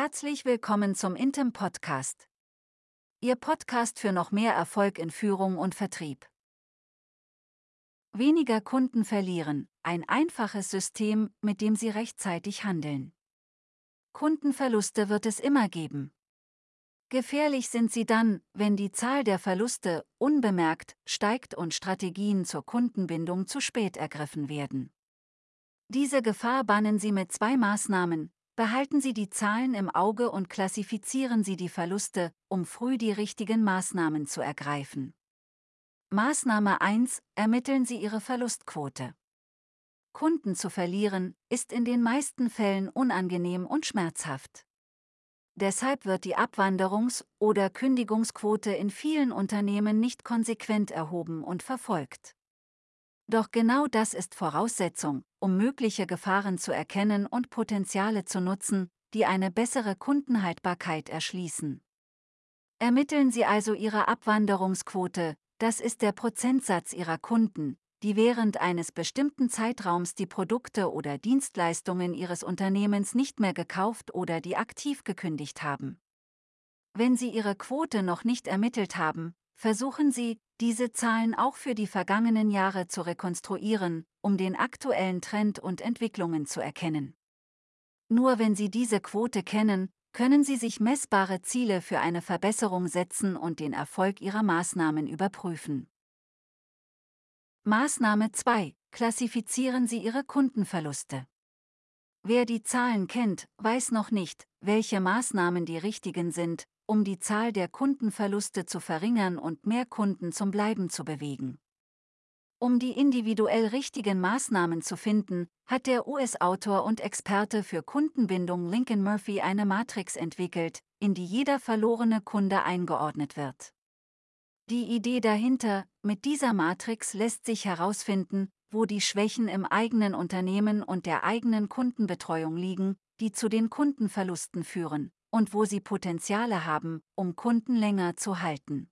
Herzlich willkommen zum Intem Podcast. Ihr Podcast für noch mehr Erfolg in Führung und Vertrieb. Weniger Kunden verlieren, ein einfaches System, mit dem Sie rechtzeitig handeln. Kundenverluste wird es immer geben. Gefährlich sind sie dann, wenn die Zahl der Verluste unbemerkt steigt und Strategien zur Kundenbindung zu spät ergriffen werden. Diese Gefahr bannen Sie mit zwei Maßnahmen, behalten Sie die Zahlen im Auge und klassifizieren Sie die Verluste, um früh die richtigen Maßnahmen zu ergreifen. Maßnahme 1. Ermitteln Sie Ihre Verlustquote. Kunden zu verlieren, ist in den meisten Fällen unangenehm und schmerzhaft. Deshalb wird die Abwanderungs- oder Kündigungsquote in vielen Unternehmen nicht konsequent erhoben und verfolgt. Doch genau das ist Voraussetzung, um mögliche Gefahren zu erkennen und Potenziale zu nutzen, die eine bessere Kundenhaltbarkeit erschließen. Ermitteln Sie also Ihre Abwanderungsquote, das ist der Prozentsatz Ihrer Kunden, die während eines bestimmten Zeitraums die Produkte oder Dienstleistungen Ihres Unternehmens nicht mehr gekauft oder die aktiv gekündigt haben. Wenn Sie Ihre Quote noch nicht ermittelt haben, versuchen Sie, diese Zahlen auch für die vergangenen Jahre zu rekonstruieren, um den aktuellen Trend und Entwicklungen zu erkennen. Nur wenn Sie diese Quote kennen, können Sie sich messbare Ziele für eine Verbesserung setzen und den Erfolg Ihrer Maßnahmen überprüfen. Maßnahme 2. Klassifizieren Sie Ihre Kundenverluste. Wer die Zahlen kennt, weiß noch nicht, welche Maßnahmen die richtigen sind, um die Zahl der Kundenverluste zu verringern und mehr Kunden zum Bleiben zu bewegen. Um die individuell richtigen Maßnahmen zu finden, hat der US-Autor und Experte für Kundenbindung Lincoln Murphy eine Matrix entwickelt, in die jeder verlorene Kunde eingeordnet wird. Die Idee dahinter, mit dieser Matrix lässt sich herausfinden, wo die Schwächen im eigenen Unternehmen und der eigenen Kundenbetreuung liegen, die zu den Kundenverlusten führen, und wo sie Potenziale haben, um Kunden länger zu halten.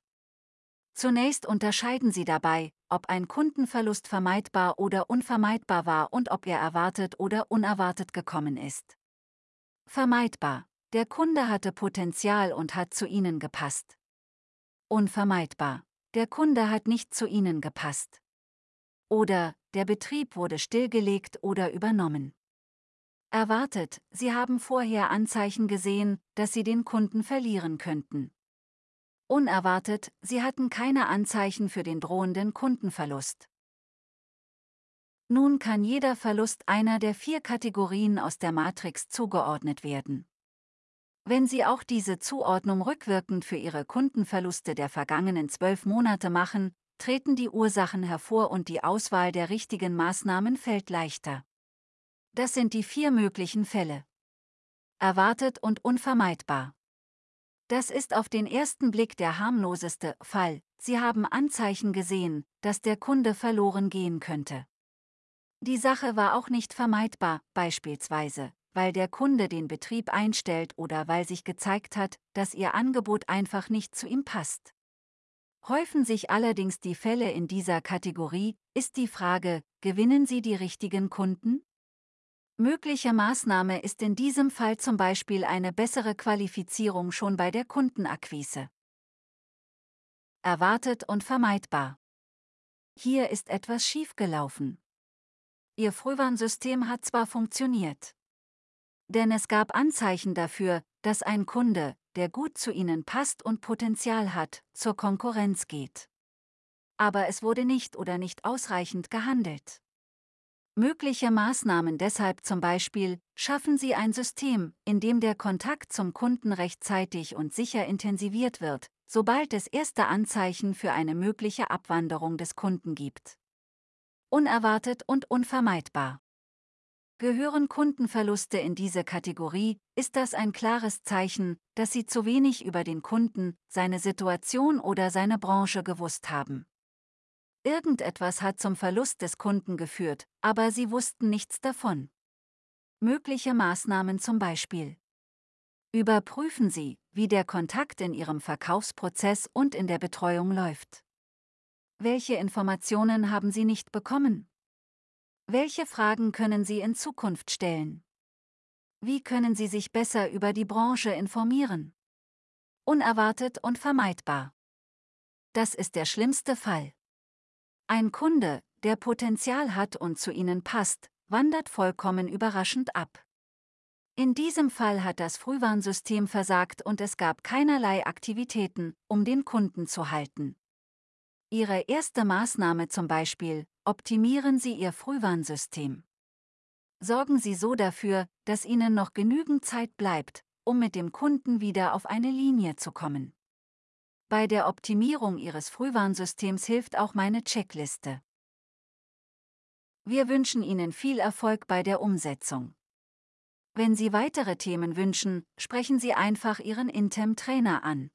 Zunächst unterscheiden Sie dabei, ob ein Kundenverlust vermeidbar oder unvermeidbar war und ob er erwartet oder unerwartet gekommen ist. Vermeidbar. Der Kunde hatte Potenzial und hat zu Ihnen gepasst. Unvermeidbar. Der Kunde hat nicht zu Ihnen gepasst. Oder, der Betrieb wurde stillgelegt oder übernommen. Erwartet, Sie haben vorher Anzeichen gesehen, dass Sie den Kunden verlieren könnten. Unerwartet, sie hatten keine Anzeichen für den drohenden Kundenverlust. Nun kann jeder Verlust einer der vier Kategorien aus der Matrix zugeordnet werden. Wenn Sie auch diese Zuordnung rückwirkend für Ihre Kundenverluste der vergangenen zwölf Monate machen, treten die Ursachen hervor und die Auswahl der richtigen Maßnahmen fällt leichter. Das sind die vier möglichen Fälle. Erwartet und unvermeidbar. Das ist auf den ersten Blick der harmloseste Fall. Sie haben Anzeichen gesehen, dass der Kunde verloren gehen könnte. Die Sache war auch nicht vermeidbar, beispielsweise, weil der Kunde den Betrieb einstellt oder weil sich gezeigt hat, dass Ihr Angebot einfach nicht zu ihm passt. Häufen sich allerdings die Fälle in dieser Kategorie, ist die Frage, gewinnen Sie die richtigen Kunden? Mögliche Maßnahme ist in diesem Fall zum Beispiel eine bessere Qualifizierung schon bei der Kundenakquise. Erwartet und vermeidbar. Hier ist etwas schiefgelaufen. Ihr Frühwarnsystem hat zwar funktioniert. Denn es gab Anzeichen dafür, dass ein Kunde, der gut zu Ihnen passt und Potenzial hat, zur Konkurrenz geht. Aber es wurde nicht oder nicht ausreichend gehandelt. Mögliche Maßnahmen deshalb zum Beispiel, schaffen Sie ein System, in dem der Kontakt zum Kunden rechtzeitig und sicher intensiviert wird, sobald es erste Anzeichen für eine mögliche Abwanderung des Kunden gibt. Unerwartet und unvermeidbar. Gehören Kundenverluste in diese Kategorie, ist das ein klares Zeichen, dass Sie zu wenig über den Kunden, seine Situation oder seine Branche gewusst haben. Irgendetwas hat zum Verlust des Kunden geführt, aber sie wussten nichts davon. Mögliche Maßnahmen zum Beispiel. Überprüfen Sie, wie der Kontakt in Ihrem Verkaufsprozess und in der Betreuung läuft. Welche Informationen haben Sie nicht bekommen? Welche Fragen können Sie in Zukunft stellen? Wie können Sie sich besser über die Branche informieren? Unerwartet und vermeidbar. Das ist der schlimmste Fall. Ein Kunde, der Potenzial hat und zu Ihnen passt, wandert vollkommen überraschend ab. In diesem Fall hat das Frühwarnsystem versagt und es gab keinerlei Aktivitäten, um den Kunden zu halten. Ihre erste Maßnahme zum Beispiel, optimieren Sie Ihr Frühwarnsystem. Sorgen Sie so dafür, dass Ihnen noch genügend Zeit bleibt, um mit dem Kunden wieder auf eine Linie zu kommen. Bei der Optimierung Ihres Frühwarnsystems hilft auch meine Checkliste. Wir wünschen Ihnen viel Erfolg bei der Umsetzung. Wenn Sie weitere Themen wünschen, sprechen Sie einfach Ihren Intem-Trainer an.